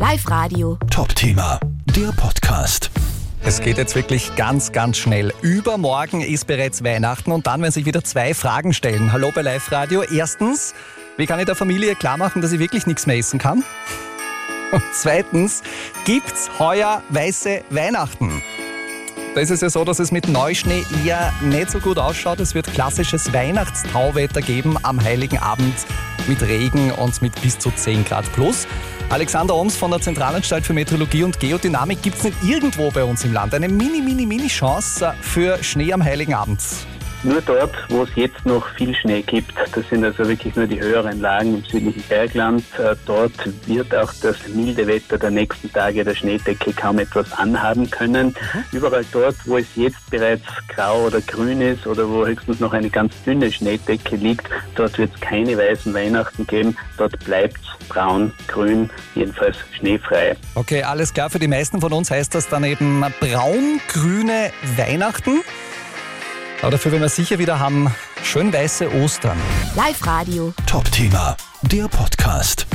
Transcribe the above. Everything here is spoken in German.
Live Radio. Top-Thema, der Podcast. Es geht jetzt wirklich ganz, ganz schnell. Übermorgen ist bereits Weihnachten und dann werden sich wieder zwei Fragen stellen. Hallo bei Live Radio. Erstens, wie kann ich der Familie klar machen, dass ich wirklich nichts mehr essen kann? Und zweitens, gibt's heuer weiße Weihnachten? Da ist es ja so, dass es mit Neuschnee eher nicht so gut ausschaut. Es wird klassisches Weihnachtstauwetter geben am Heiligen Abend mit Regen und mit bis zu 10 Grad plus. Alexander Oms von der Zentralanstalt für Meteorologie und Geodynamik gibt es nicht irgendwo bei uns im Land eine mini, mini, mini Chance für Schnee am Heiligen Abend. Nur dort, wo es jetzt noch viel Schnee gibt, das sind also wirklich nur die höheren Lagen im südlichen Bergland, äh, dort wird auch das milde Wetter der nächsten Tage der Schneedecke kaum etwas anhaben können. Überall dort, wo es jetzt bereits grau oder grün ist oder wo höchstens noch eine ganz dünne Schneedecke liegt, dort wird es keine weißen Weihnachten geben, dort bleibt es braun, grün, jedenfalls schneefrei. Okay, alles klar. Für die meisten von uns heißt das dann eben braun-grüne Weihnachten. Aber dafür, wenn wir sicher wieder haben, schön weiße Ostern. Live Radio. Top-Thema, der Podcast.